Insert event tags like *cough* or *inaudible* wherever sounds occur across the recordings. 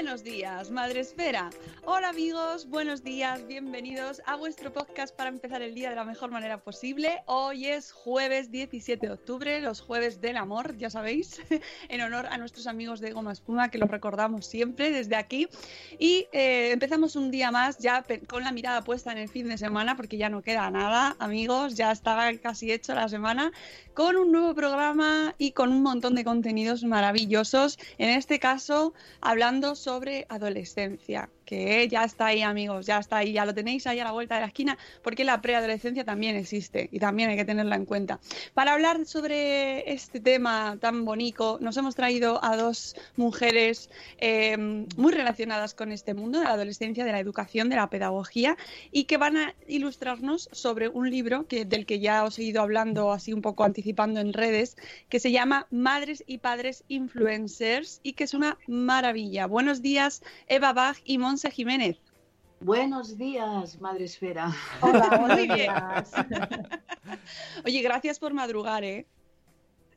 Buenos días, Madre Esfera. Hola amigos, buenos días, bienvenidos a vuestro podcast para empezar el día de la mejor manera posible. Hoy es jueves 17 de octubre, los jueves del amor, ya sabéis, *laughs* en honor a nuestros amigos de Goma Espuma, que los recordamos siempre desde aquí. Y eh, empezamos un día más ya con la mirada puesta en el fin de semana, porque ya no queda nada, amigos, ya está casi hecho la semana, con un nuevo programa y con un montón de contenidos maravillosos. En este caso, hablando sobre adolescencia, que ya está ahí, amigos, ya está ahí, ya lo tenéis ahí a la vuelta de la esquina, porque la preadolescencia también existe y también hay que tenerla en cuenta. Para hablar sobre este tema tan bonito, nos hemos traído a dos mujeres eh, muy relacionadas con este mundo de la adolescencia, de la educación, de la pedagogía, y que van a ilustrarnos sobre un libro que, del que ya os he ido hablando así un poco anticipando en redes, que se llama Madres y Padres Influencers y que es una maravilla. Buenos días, Eva Bach y Monse Jiménez. Buenos días, Madre Esfera. Hola, *laughs* Muy bien. *laughs* Oye, gracias por madrugar, ¿eh?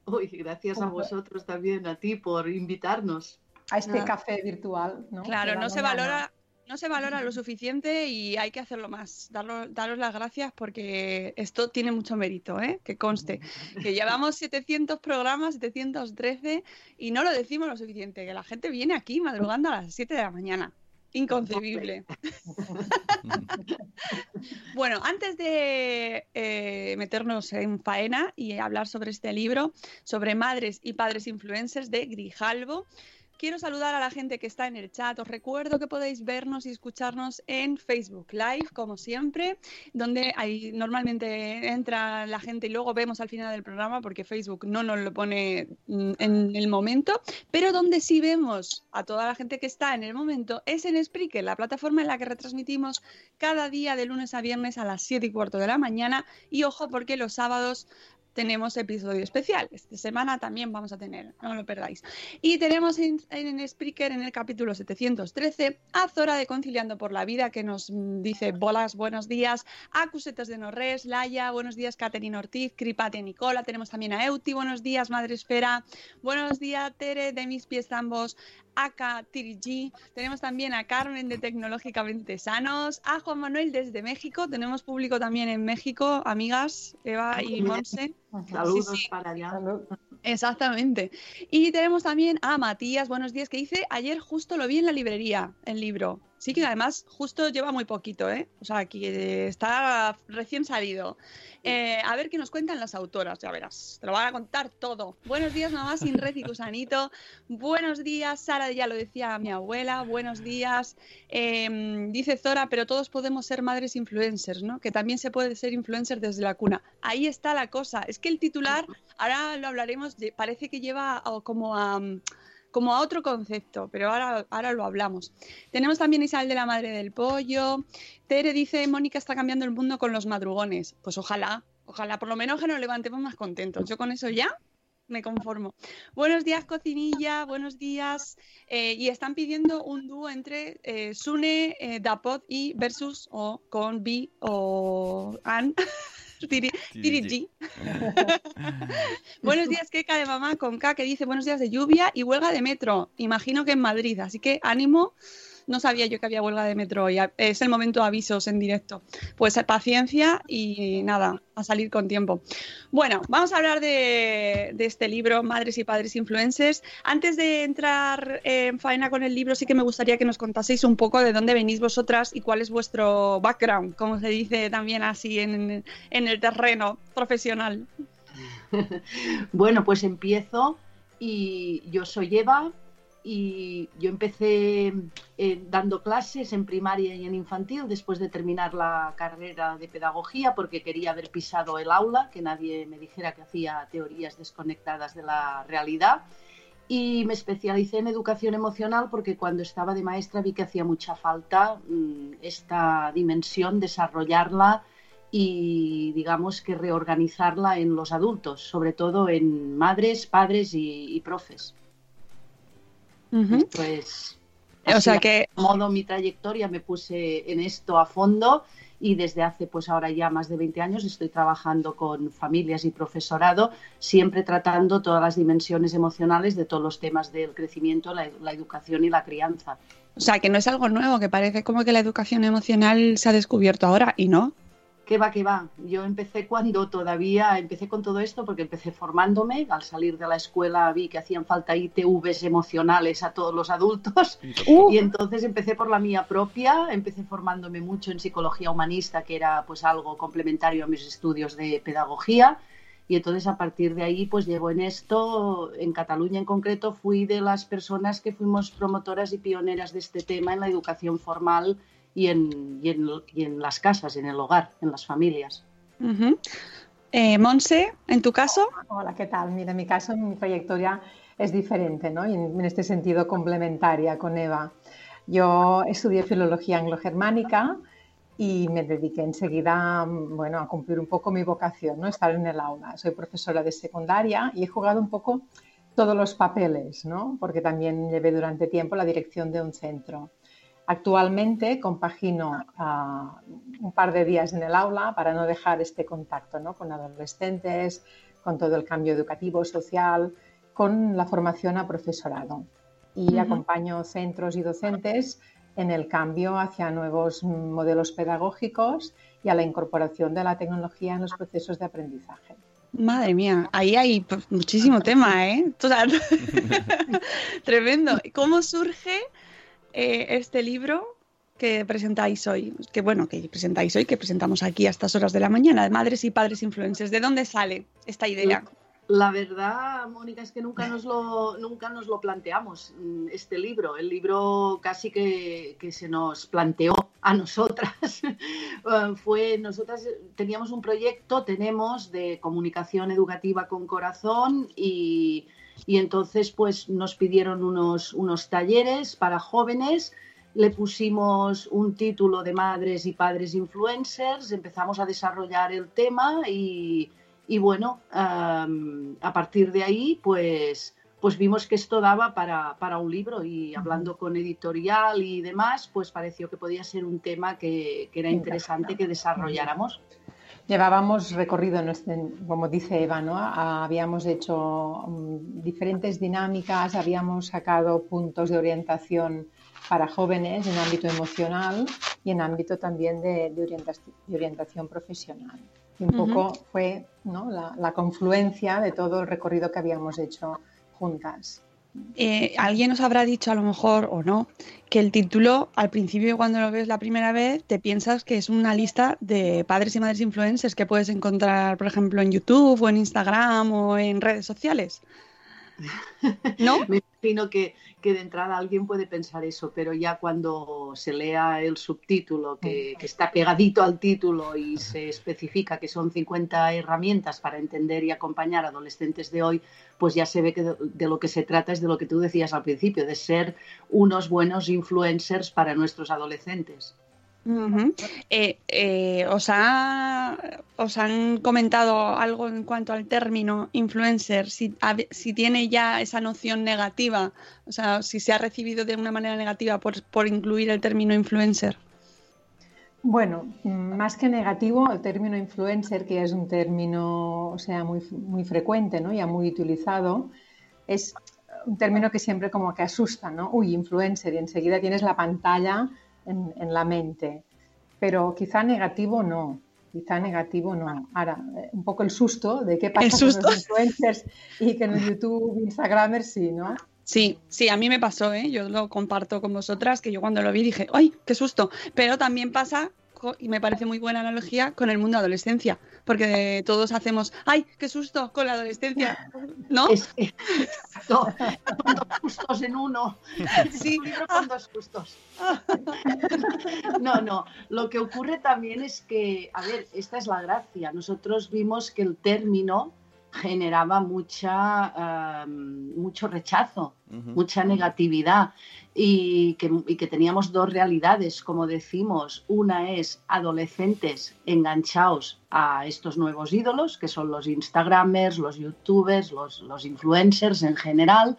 Uy, gracias a vosotros también, a ti, por invitarnos. A este Ah. café virtual, ¿no? Claro, no se valora, no se valora lo suficiente y hay que hacerlo más. Darlo- daros las gracias porque esto tiene mucho mérito, ¿eh? Que conste. Que llevamos 700 programas, 713 y no lo decimos lo suficiente, que la gente viene aquí madrugando a las 7 de la mañana. Inconcebible. *laughs* Bueno, antes de eh, meternos en faena y hablar sobre este libro, sobre madres y padres influencers de Grijalvo, quiero saludar a la gente que está en el chat. Os recuerdo que podéis vernos y escucharnos en Facebook Live, como siempre, donde ahí normalmente entra la gente y luego vemos al final del programa porque Facebook no nos lo pone mm, en el momento, pero donde sí vemos a toda la gente que está en el momento es en Spreaker, la plataforma en la que retransmitimos cada día de lunes a viernes a las 7 y cuarto de la mañana. Y ojo, porque los sábados tenemos episodio especial. Esta semana también vamos a tener, no lo perdáis. Y tenemos en, en Spreaker, en el capítulo 713, a Zora de Conciliando por la Vida, que nos dice bolas, buenos días, a Cusetas de Norres, Laia, buenos días, Caterina Ortiz, Cripate Nicola, tenemos también a Euti, buenos días, Madre Esfera, buenos días, Tere, de mis pies ambos, Aka Tirigi, tenemos también a Carmen de Tecnológicamente Sanos, a Juan Manuel desde México, tenemos público también en México, amigas, Eva y Monse. Saludos Sí, sí. para allá. Salud. Exactamente. Y tenemos también a Matías, buenos días, que dice, ayer justo lo vi en la librería, el libro. Sí, que además justo lleva muy poquito, ¿eh? O sea, que está recién salido. Eh, a ver qué nos cuentan las autoras, ya verás. Te lo van a contar todo. Buenos días, mamá sin red y *laughs* Cusanito. Buenos días, Sara, ya lo decía mi abuela. Buenos días. Em, dice Zora, pero todos podemos ser madres influencers, ¿no? Que también se puede ser influencer desde la cuna. Ahí está la cosa. Es que el titular, ahora lo hablaremos, parece que lleva como a como a otro concepto, pero ahora, ahora lo hablamos. Tenemos también Isabel de la Madre del Pollo. Tere dice, Mónica está cambiando el mundo con los madrugones. Pues ojalá, ojalá, por lo menos que nos levantemos más contentos. Yo con eso ya me conformo. Buenos días, cocinilla, buenos días. Eh, y están pidiendo un dúo entre eh, Sune, eh, Dapot y versus o con B o *laughs* Anne. *laughs* buenos días, Keka de mamá con K, que dice buenos días de lluvia y huelga de metro. Imagino que en Madrid, así que ánimo no sabía yo que había huelga de metro y es el momento de avisos en directo. Pues paciencia y nada, a salir con tiempo. Bueno, vamos a hablar de, este libro, Madres y Padres Influencers. Antes de entrar en faena con el libro, sí que me gustaría que nos contaseis un poco de dónde venís vosotras y cuál es vuestro background, como se dice también así en, en el terreno profesional. *laughs* bueno, pues empiezo y yo soy Eva, y yo empecé eh, dando clases en primaria y en infantil después de terminar la carrera de pedagogía porque quería haber pisado el aula, que nadie me dijera que hacía teorías desconectadas de la realidad. Y me especialicé en educación emocional porque cuando estaba de maestra vi que hacía mucha falta mm, esta dimensión, desarrollarla y digamos que reorganizarla en los adultos, sobre todo en madres, padres y profes. Pues o sea que modo mi trayectoria me puse en esto a fondo y desde hace pues ahora ya más de 20 años estoy trabajando con familias y profesorado, siempre tratando todas las dimensiones emocionales de todos los temas del crecimiento, la, la educación y la crianza. O sea, que no es algo nuevo, que parece como que la educación emocional se ha descubierto ahora y no. ¿Qué va, qué va? Yo empecé cuando todavía, empecé con todo esto porque empecé formándome, al salir de la escuela vi que hacían falta ITVs emocionales a todos los adultos. *laughs* Y entonces empecé por la mía propia, empecé formándome mucho en psicología humanista, que era pues algo complementario a mis estudios de pedagogía. Y entonces a partir de ahí pues llevo en esto, en Cataluña en concreto fui de las personas que fuimos promotoras y pioneras de este tema en la educación formal y en, y en, y en las casas, en el hogar, en las familias. eh, Monse, en tu caso. Hola, ¿qué tal? Mira, en mi caso, mi trayectoria es diferente, ¿no? Y en, este sentido complementaria con Eva. Yo estudié filología anglo-germánica y me dediqué enseguida bueno, a cumplir un poco mi vocación, ¿no? estar en el aula. Soy profesora de secundaria y he jugado un poco todos los papeles, ¿no? porque también llevé durante tiempo la dirección de un centro. Actualmente compagino ah, un par de días en el aula para no dejar este contacto con adolescentes, con todo el cambio educativo, social, con la formación a profesorado. Y acompaño centros y docentes en el cambio hacia nuevos modelos pedagógicos y a la incorporación de la tecnología en los procesos de aprendizaje. Madre mía, ahí hay muchísimo tema, ¿eh? *laughs* Tremendo. ¿Cómo surge eh, este libro que presentáis hoy, que bueno, que presentáis hoy, que presentamos aquí a estas horas de la mañana, de Madres y Padres Influencers. ¿De dónde sale esta idea? La verdad, Mónica, es que nunca nos lo, nunca nos lo planteamos, mm, este libro. El libro casi que, que se nos planteó a nosotras. *laughs* Eh, fue, nosotras teníamos un proyecto, tenemos, de comunicación educativa con corazón y y entonces pues nos pidieron unos, unos talleres para jóvenes, le pusimos un título de madres y padres influencers, empezamos a desarrollar el tema y, y bueno, a partir de ahí pues, pues vimos que esto daba para, para, un libro y hablando con editorial y demás, pues pareció que podía ser un tema que, que era interesante que desarrolláramos. Llevábamos recorrido, como dice Eva, ¿no? habíamos hecho mm, diferentes dinámicas, habíamos sacado puntos de orientación para jóvenes en ámbito emocional y en ámbito también de, orientación, profesional. Y un poco fue la, confluencia de todo el recorrido que habíamos hecho juntas. Eh, alguien os habrá dicho a lo mejor o no que el título al principio cuando lo ves la primera vez te piensas que es una lista de padres y madres influencers que puedes encontrar por ejemplo en YouTube o en Instagram o en redes sociales. ¿No? *laughs* Me imagino que, que, de entrada alguien puede pensar eso, pero ya cuando se lea el subtítulo, que, que, está pegadito al título y se especifica que son 50 herramientas para entender y acompañar a adolescentes de hoy, pues ya se ve que de, de lo que se trata es de lo que tú decías al principio, de ser unos buenos influencers para nuestros adolescentes. Eh, eh, ¿os, ha, ¿Os han comentado algo en cuanto al término influencer? Si, tiene ya esa noción negativa, o sea, si se ha recibido de una manera negativa por, por incluir el término influencer. Bueno, más que negativo, el término influencer, que es un término o sea, muy, muy frecuente, ¿no? ya muy utilizado, es un término que siempre como que asusta, ¿no? Uy, influencer, y enseguida tienes la pantalla en, en, la mente. Pero quizá negativo no, quizá negativo no. Ahora, un poco el susto de qué pasa con los influencers y que en el *laughs* YouTube, Instagramers sí, ¿no? Sí, sí, a mí me pasó, ¿eh? yo lo comparto con vosotras, que yo cuando lo vi dije, ¡ay, qué susto! Pero también pasa, y me parece muy buena analogía, con el mundo de adolescencia, porque todos hacemos, ¡ay, qué susto! con la adolescencia, ¿no? Exacto, dos sustos en uno. Sí, con dos sustos. No, no, lo que ocurre también es que, a ver, esta es la gracia, nosotros vimos que el término generaba mucha, uh, mucho rechazo, uh -huh. mucha negatividad y que, y que, teníamos dos realidades, como decimos. Una es adolescentes enganchados a estos nuevos ídolos, que son los Instagramers, los YouTubers, los, los influencers en general,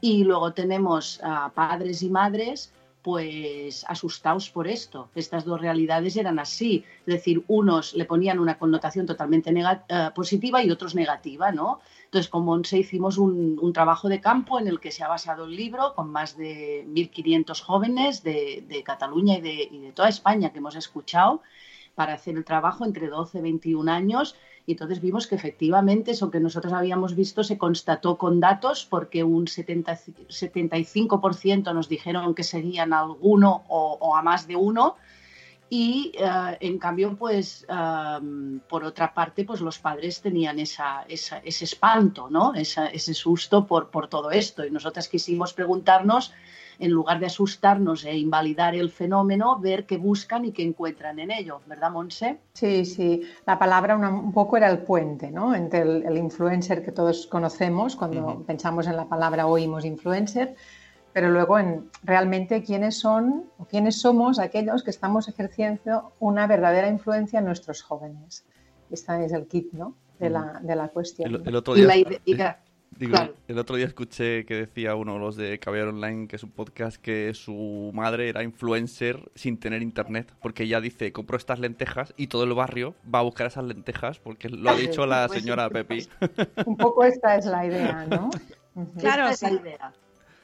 y luego tenemos a padres y madres pues asustados por esto. Estas dos realidades eran así, es decir, unos le ponían una connotación totalmente uh, positiva y otros negativa, ¿no? Entonces, con Monse hicimos un, trabajo de campo en el que se ha basado el libro con más de 1.500 jóvenes de, de Cataluña y de, y de toda España que hemos escuchado para hacer el trabajo entre 12 y 21 años y entonces vimos que efectivamente eso que nosotros habíamos visto se constató con datos porque un 70, 75% nos dijeron que seguían a alguno o, o, a más de uno y uh, en cambio pues um, por otra parte pues los padres tenían esa, esa, ese espanto, ¿no? Esa, ese susto por, por todo esto y nosotras quisimos preguntarnos en lugar de asustarnos e invalidar el fenómeno, ver qué buscan y qué encuentran en ello, ¿verdad, Monse? Sí, sí. La palabra una, un poco era el puente, ¿no? Entre el, el influencer que todos conocemos, cuando uh -huh. pensamos en la palabra oímos influencer, pero luego en realmente quiénes son o quiénes somos aquellos que estamos ejerciendo una verdadera influencia en nuestros jóvenes. Este es el kit, ¿no? De la, de la cuestión. El, el otro día, la idea, Digo, claro. el otro día escuché que decía uno de los de Caballero Online, que es un podcast, que su madre era influencer sin tener internet, porque ella dice, compro estas lentejas y todo el barrio va a buscar esas lentejas, porque lo ha *laughs* dicho la pues señora Pepi. Un poco esta es la idea, ¿no? *laughs* Claro, esta es la idea.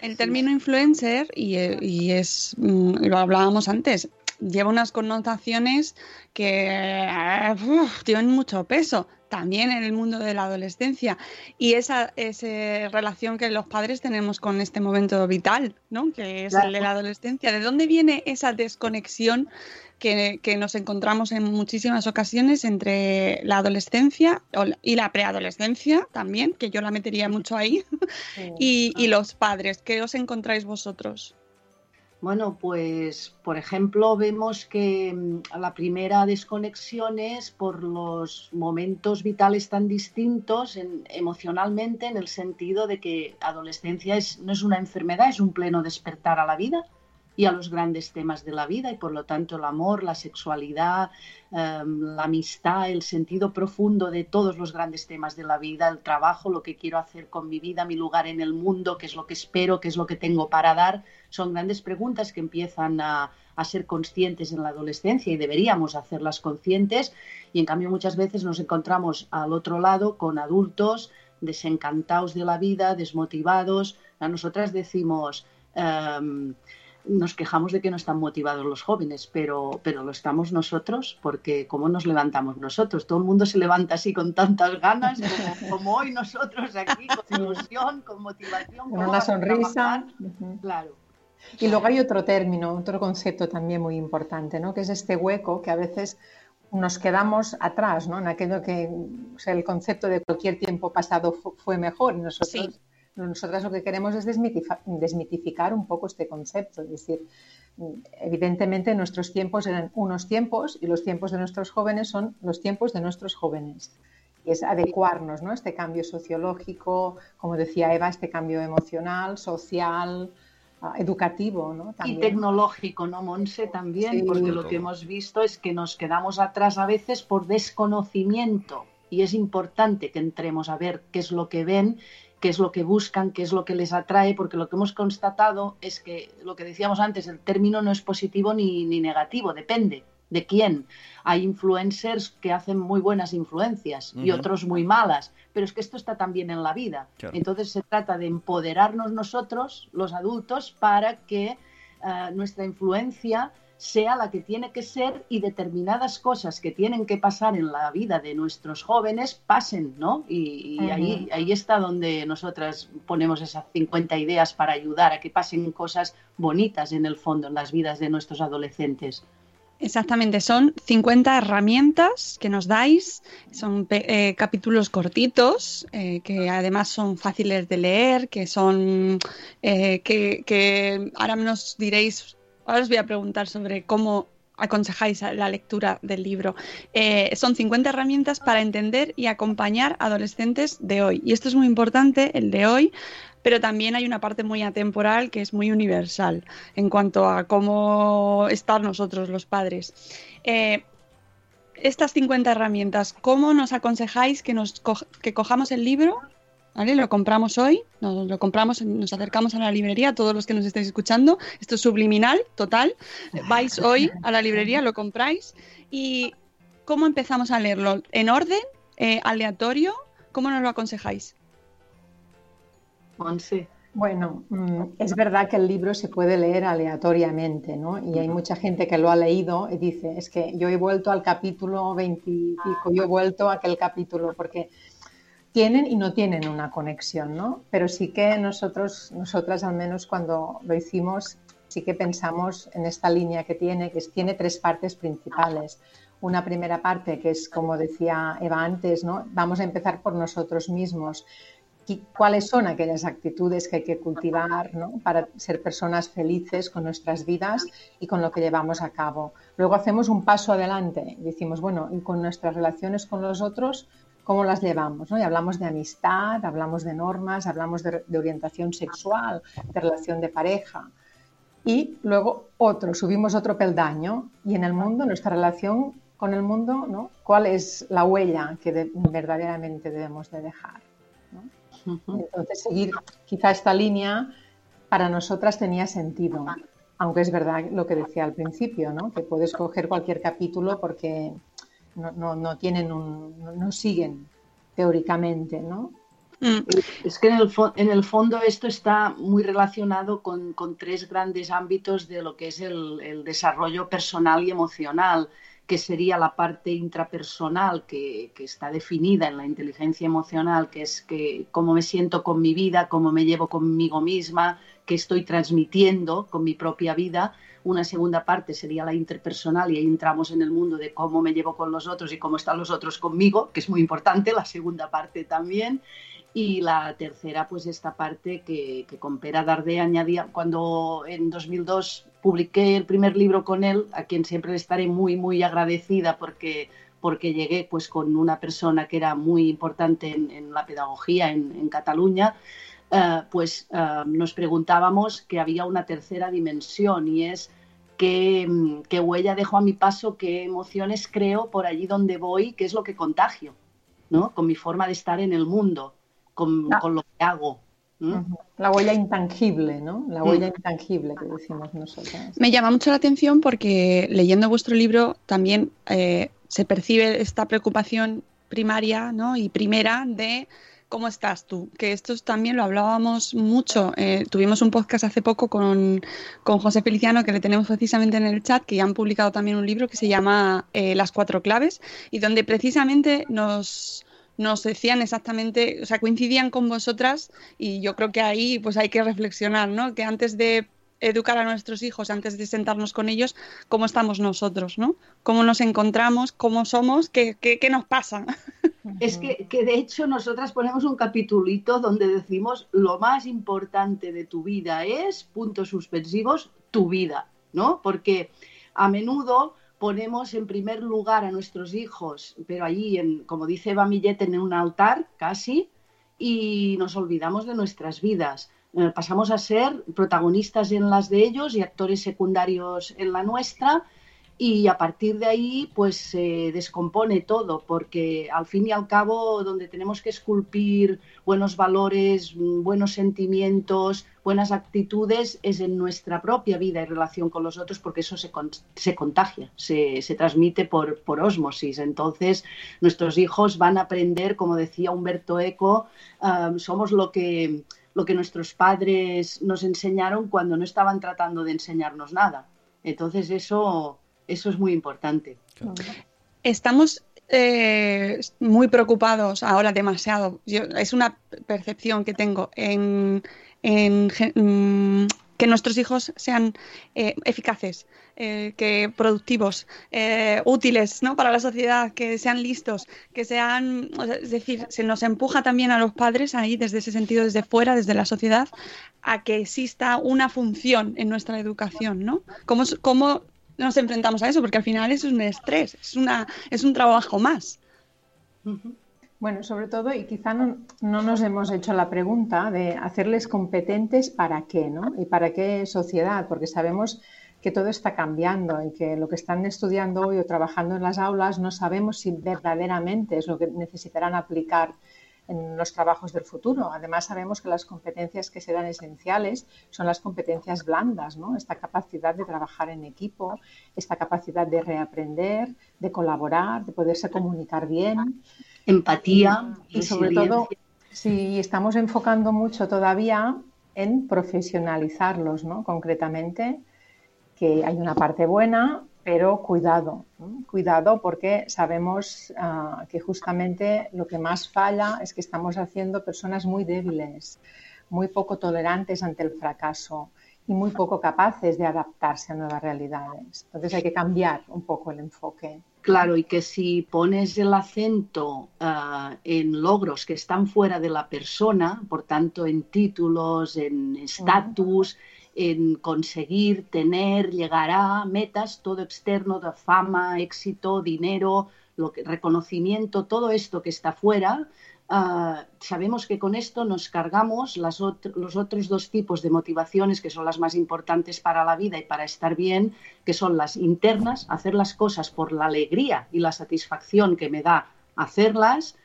El término influencer, y, y es, mm, lo hablábamos antes, lleva unas connotaciones que uf, tienen mucho peso también en el mundo de la adolescencia y esa, esa, relación que los padres tenemos con este momento vital, ¿no? que es claro. el de la adolescencia. ¿De dónde viene esa desconexión que, que, nos encontramos en muchísimas ocasiones entre la adolescencia y la preadolescencia también, que yo la metería mucho ahí, sí. *laughs* y, y los padres? ¿Qué os encontráis vosotros? Bueno, pues por ejemplo vemos que mm, la primera desconexión es por los momentos vitales tan distintos en, emocionalmente en el sentido de que adolescencia es, no es una enfermedad, es un pleno despertar a la vida y a los grandes temas de la vida y por lo tanto el amor, la sexualidad, eh, la amistad, el sentido profundo de todos los grandes temas de la vida, el trabajo, lo que quiero hacer con mi vida, mi lugar en el mundo, qué es lo que espero, qué es lo que tengo para dar, son grandes preguntas que empiezan a, a ser conscientes en la adolescencia y deberíamos hacerlas conscientes y en cambio muchas veces nos encontramos al otro lado con adultos desencantados de la vida, desmotivados. A nosotras decimos, um, nos quejamos de que no están motivados los jóvenes, pero, pero lo estamos nosotros, porque ¿cómo nos levantamos nosotros? Todo el mundo se levanta así con tantas ganas como, hoy nosotros aquí, con ilusión, con motivación. Con una sonrisa. Claro. Y luego hay otro término, otro concepto también muy importante, ¿no? que es este hueco que a veces nos quedamos atrás, ¿no? en aquello que o sea, el concepto de cualquier tiempo pasado fue mejor. Nosotros nosotras lo que queremos es desmitificar un poco este concepto, es decir, evidentemente nuestros tiempos eran unos tiempos y los tiempos de nuestros jóvenes son los tiempos de nuestros jóvenes. Y es adecuarnos ¿no? este cambio sociológico, como decía Eva, este cambio emocional, social, ah, educativo. ¿no? Y tecnológico, ¿no, Monse? También, porque lo que hemos visto es que nos quedamos atrás a veces por desconocimiento y es importante que entremos a ver qué es lo que ven qué es lo que buscan, qué es lo que les atrae, porque lo que hemos constatado es que lo que decíamos antes, el término no es positivo ni, negativo, depende de quién. Hay influencers que hacen muy buenas influencias y otros muy malas, pero es que esto está también en la vida. Entonces se trata de empoderarnos nosotros, los adultos, para que eh, nuestra influencia sea la que tiene que ser y determinadas cosas que tienen que pasar en la vida de nuestros jóvenes pasen, ¿no? Y, ahí, ahí está donde nosotras ponemos esas 50 ideas para ayudar a que pasen cosas bonitas en el fondo en las vidas de nuestros adolescentes. Exactamente, son 50 herramientas que nos dais, son eh, capítulos cortitos, eh, que además son fáciles de leer, que son, eh, que, que ahora nos diréis Ahora os voy a preguntar sobre cómo aconsejáis la lectura del libro. Eh, son 50 herramientas para entender y acompañar adolescentes de hoy. Y esto es muy importante, el de hoy, pero también hay una parte muy atemporal que es muy universal en cuanto a cómo estar nosotros los padres. Eh, estas 50 herramientas, ¿cómo nos aconsejáis que, nos que cojamos el libro lo compramos hoy, nos lo compramos, nos acercamos a la librería, todos los que nos estáis escuchando, esto es subliminal, total, vais hoy a la librería, lo compráis y ¿cómo empezamos a leerlo? ¿En orden? Eh, ¿Aleatorio? ¿Cómo nos lo aconsejáis? Bueno, mm, es verdad que el libro se puede leer aleatoriamente, ¿no? Y hay mucha gente que lo ha leído y dice, es que yo he vuelto al capítulo 20 y pico, yo he vuelto a aquel capítulo, porque tienen y no tienen una conexión, ¿no? Pero sí que nosotros, nosotras al menos cuando lo hicimos, sí que pensamos en esta línea que tiene, que tiene tres partes principales. Una primera parte que es, como decía Eva antes, ¿no? Vamos a empezar por nosotros mismos. ¿Cuáles son aquellas actitudes que hay que cultivar ¿no? para ser personas felices con nuestras vidas y con lo que llevamos a cabo? Luego hacemos un paso adelante y decimos, bueno, y con nuestras relaciones con los otros, cómo las llevamos. ¿no? Y hablamos de amistad, hablamos de normas, hablamos de, orientación sexual, de relación de pareja. Y luego otro, subimos otro peldaño y en el mundo, nuestra relación con el mundo, ¿no? ¿cuál es la huella que verdaderamente debemos de dejar? Entonces, seguir quizá esta línea para nosotras tenía sentido, aunque es verdad lo que decía al principio, ¿no? que puedes coger cualquier capítulo porque no, no, tienen un, no, siguen teóricamente, ¿no? Mm. Es que en el, en el, fondo esto está muy relacionado con, con, tres grandes ámbitos de lo que es el, el, desarrollo personal y emocional, que sería la parte intrapersonal que, que, está definida en la inteligencia emocional, que es que cómo me siento con mi vida, cómo me llevo conmigo misma, qué estoy transmitiendo con mi propia vida una segunda parte sería la interpersonal y ahí entramos en el mundo de cómo me llevo con los otros y cómo están los otros conmigo, que es muy importante, la segunda parte también. Y la tercera, pues esta parte que, que con Pera Dardé añadía, cuando en 2002 publiqué el primer libro con él, a quien siempre le estaré muy, muy agradecida porque, porque llegué pues con una persona que era muy importante en, la pedagogía en, en Cataluña, eh, pues eh, nos preguntábamos que había una tercera dimensión y es qué, huella dejo a mi paso, qué emociones creo por allí donde voy, qué es lo que contagio, ¿no? Con mi forma de estar en el mundo, con, ah. lo que hago. La huella intangible, ¿no? La huella intangible que decimos nosotros. Me llama mucho la atención porque leyendo vuestro libro también eh, se percibe esta preocupación primaria ¿no? y primera de ¿Cómo estás tú? Que esto también lo hablábamos mucho. Eh, tuvimos un podcast hace poco con, con, José Feliciano, que le tenemos precisamente en el chat, que ya han publicado también un libro que se llama eh, Las cuatro claves, y donde precisamente nos, nos decían exactamente, o sea, coincidían con vosotras, y yo creo que ahí pues hay que reflexionar, ¿no? Que antes de educar a nuestros hijos antes de sentarnos con ellos, cómo estamos nosotros, ¿no? Cómo nos encontramos, cómo somos, qué, qué, qué nos pasa. *laughs* Es que, que, de hecho nosotras ponemos un capitulito donde decimos lo más importante de tu vida es, puntos suspensivos, tu vida, ¿no? Porque a menudo ponemos en primer lugar a nuestros hijos, pero allí, en, como dice Eva Millet, en un altar casi, y nos olvidamos de nuestras vidas. Eh, pasamos a ser protagonistas en las de ellos y actores secundarios en la nuestra y a partir de ahí pues se descompone todo porque al fin y al cabo donde tenemos que esculpir buenos valores, buenos sentimientos, buenas actitudes es en nuestra propia vida y relación con los otros porque eso se, se contagia, se, se, transmite por, por osmosis. Entonces nuestros hijos van a aprender, como decía Humberto Eco, um, somos lo que lo que nuestros padres nos enseñaron cuando no estaban tratando de enseñarnos nada. Entonces eso, eso es muy importante. Estamos eh, muy preocupados ahora demasiado. es una percepción que tengo en, en, mm, que nuestros hijos sean eh, eficaces, eh, que productivos, eh, útiles ¿no? para la sociedad, que sean listos, que sean, es decir, se nos empuja también a los padres ahí desde ese sentido, desde fuera, desde la sociedad, a que exista una función en nuestra educación, ¿no? ¿Cómo, cómo nos enfrentamos a eso? Porque al final es un estrés, es, una, es un trabajo más. Bueno, sobre todo, y quizá no, nos hemos hecho la pregunta de hacerles competentes para qué, ¿no? Y para qué sociedad, porque sabemos que todo está cambiando y que lo que están estudiando hoy o trabajando en las aulas no sabemos si verdaderamente es lo que necesitarán aplicar en los trabajos del futuro. Además, sabemos que las competencias que serán esenciales son las competencias blandas, ¿no? Esta capacidad de trabajar en equipo, esta capacidad de reaprender, de colaborar, de poderse comunicar bien empatía y, sobre todo si estamos enfocando mucho todavía en profesionalizarlos, ¿no? Concretamente, que hay una parte buena, pero cuidado, cuidado porque sabemos uh, que justamente lo que más falla es que estamos haciendo personas muy débiles, muy poco tolerantes ante el fracaso y muy poco capaces de adaptarse a nuevas realidades. Entonces hay que cambiar un poco el enfoque. Claro, y que si pones el acento uh, en logros que están fuera de la persona, por tanto en títulos, en estatus, en conseguir, tener, llegar a metas, todo externo, de fama, éxito, dinero, lo que, reconocimiento, todo esto que está fuera, Ah, sabemos que con esto nos cargamos los otros dos tipos de motivaciones que son las más importantes para la vida y para estar bien, que son las internas, hacer las cosas por la alegría y la satisfacción que me da hacerlas,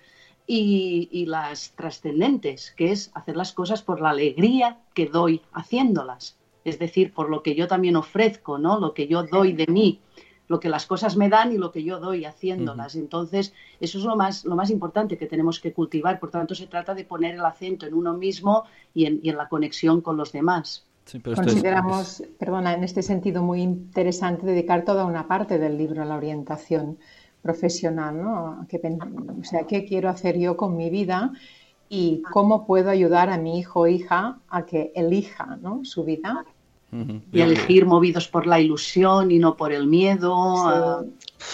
y, las trascendentes, que es hacer las cosas por la alegría que doy haciéndolas. Es decir, por lo que yo también ofrezco, ¿no? Lo que yo doy de mí lo que las cosas me dan y lo que yo doy haciéndolas. Entonces, eso es lo más, lo más importante que tenemos que cultivar. Por tanto, se trata de poner el acento en uno mismo y en, la conexión con los demás. Consideramos, perdona, en este sentido muy interesante dedicar toda una parte del libro a la orientación profesional, ¿no? o sea, ¿qué quiero hacer yo con mi vida? y cómo puedo ayudar a mi hijo o hija a que elija ¿no? su vida y elegir movidos por la ilusión y no por el miedo.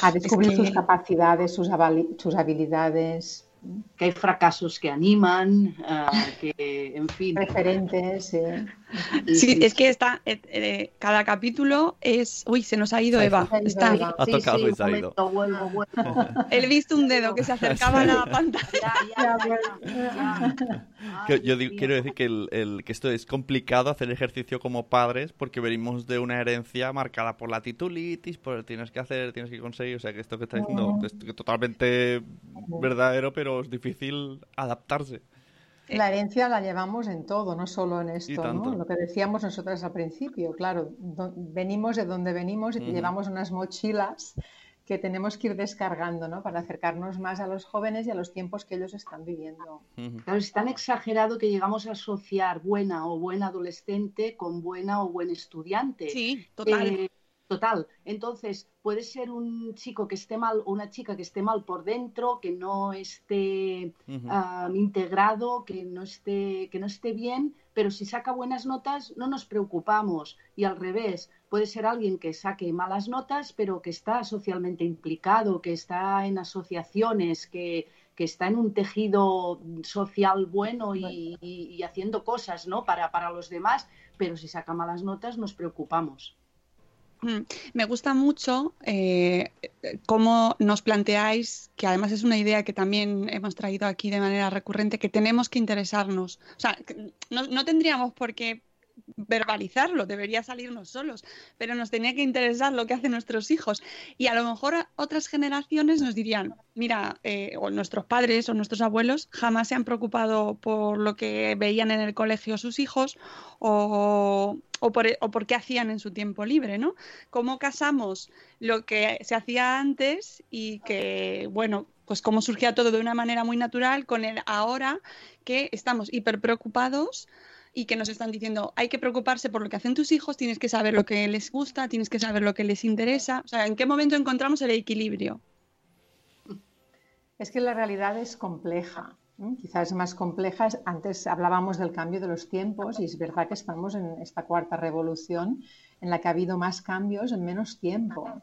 A, descubrir sus capacidades, sus, sus habilidades que hay fracasos que animan, uh, que, en fin. Referentes, sí. Sí, es que está, eh, eh, cada capítulo es. Uy, se nos ha ido Eva. Está... Ha tocado y se ha ido. He visto un dedo que se acercaba a la pantalla. *laughs* yo quiero decir que, el, que esto es complicado hacer ejercicio como padres porque venimos de una herencia marcada por la titulitis, por tienes que hacer, tienes que conseguir. O sea, que esto que está diciendo es totalmente verdadero, pero es difícil adaptarse. La herencia la llevamos en todo, no solo en esto, ¿no? Lo que decíamos nosotras al principio, claro, venimos de donde venimos y llevamos unas mochilas que tenemos que ir descargando, ¿no? Para acercarnos más a los jóvenes y a los tiempos que ellos están viviendo. Claro, es tan exagerado que llegamos a asociar buena o buen adolescente con buena o buen estudiante. Sí, total. Eh, total. Entonces, puede ser un chico que esté mal o una chica que esté mal por dentro, que no esté integrado, que no esté, que no esté bien, pero si saca buenas notas no nos preocupamos. Y al revés, puede ser alguien que saque malas notas, pero que está socialmente implicado, que está en asociaciones, que, que está en un tejido social bueno y, y- y haciendo cosas ¿no? para, para los demás, pero si saca malas notas nos preocupamos. Mm, Me gusta mucho eh, cómo nos planteáis, que además es una idea que también hemos traído aquí de manera recurrente, que tenemos que interesarnos. O sea, no, tendríamos por qué verbalizarlo, debería salirnos solos, pero nos tenía que interesar lo que hacen nuestros hijos. Y a lo mejor otras generaciones nos dirían, mira, eh, o nuestros padres o nuestros abuelos jamás se han preocupado por lo que veían en el colegio sus hijos o, o por, qué hacían en su tiempo libre, ¿no? Cómo casamos lo que se hacía antes y que, bueno, pues cómo surgía todo de una manera muy natural con el ahora que estamos hiper preocupados y que nos están diciendo hay que preocuparse por lo que hacen tus hijos, tienes que saber lo que les gusta, tienes que saber lo que les interesa. O sea, ¿en qué momento encontramos el equilibrio? Es que la realidad es compleja. Quizás más compleja. es- Antes hablábamos del cambio de los tiempos y es verdad que estamos en esta cuarta revolución en la que ha habido más cambios en menos tiempo.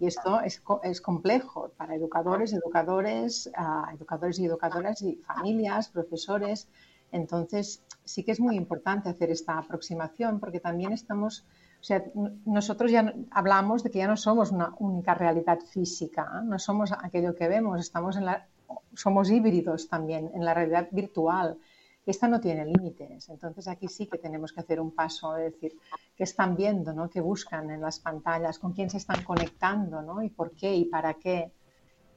Y esto es, es complejo para educadores, educadores, ah, educadores y educadoras y familias, profesores. Entonces, sí que es muy importante hacer esta aproximación porque también estamos, o sea, nosotros ya hablamos de que ya no somos una única realidad física, ¿eh? no somos aquello que vemos, estamos en la, somos híbridos también en la realidad virtual. Esta no tiene límites, entonces aquí sí que tenemos que hacer un paso de decir qué están viendo, ¿no? qué buscan en las pantallas, con quién se están conectando ¿no? y por qué y para qué.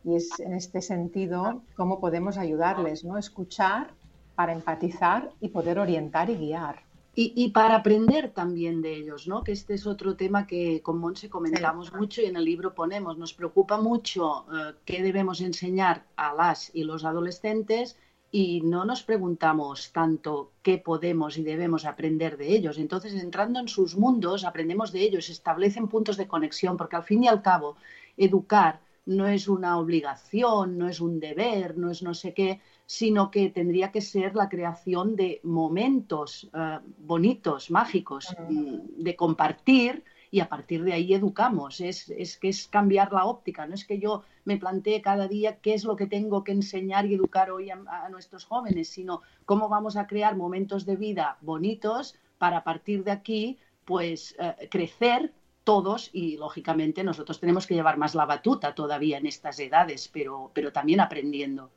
Y es en este sentido cómo podemos ayudarles, ¿no? escuchar para empatizar y poder orientar y guiar. Y, y para aprender también de ellos, ¿no? Que este es otro tema que con Monse comentamos mucho y en el libro ponemos. Nos preocupa mucho eh, qué debemos enseñar a las y los adolescentes y no nos preguntamos tanto qué podemos y debemos aprender de ellos. Entonces, entrando en sus mundos, aprendemos de ellos, establecen puntos de conexión, porque al fin y al cabo, educar no es una obligación, no es un deber, no es no sé qué, sino que tendría que ser la creación de momentos eh, bonitos, mágicos, mm, de compartir y a partir de ahí educamos. Es, es que es cambiar la óptica, no es que yo me plantee cada día qué es lo que tengo que enseñar y educar hoy a, a nuestros jóvenes, sino cómo vamos a crear momentos de vida bonitos para a partir de aquí pues eh, crecer todos y lógicamente nosotros tenemos que llevar más la batuta todavía en estas edades, pero, pero también aprendiendo.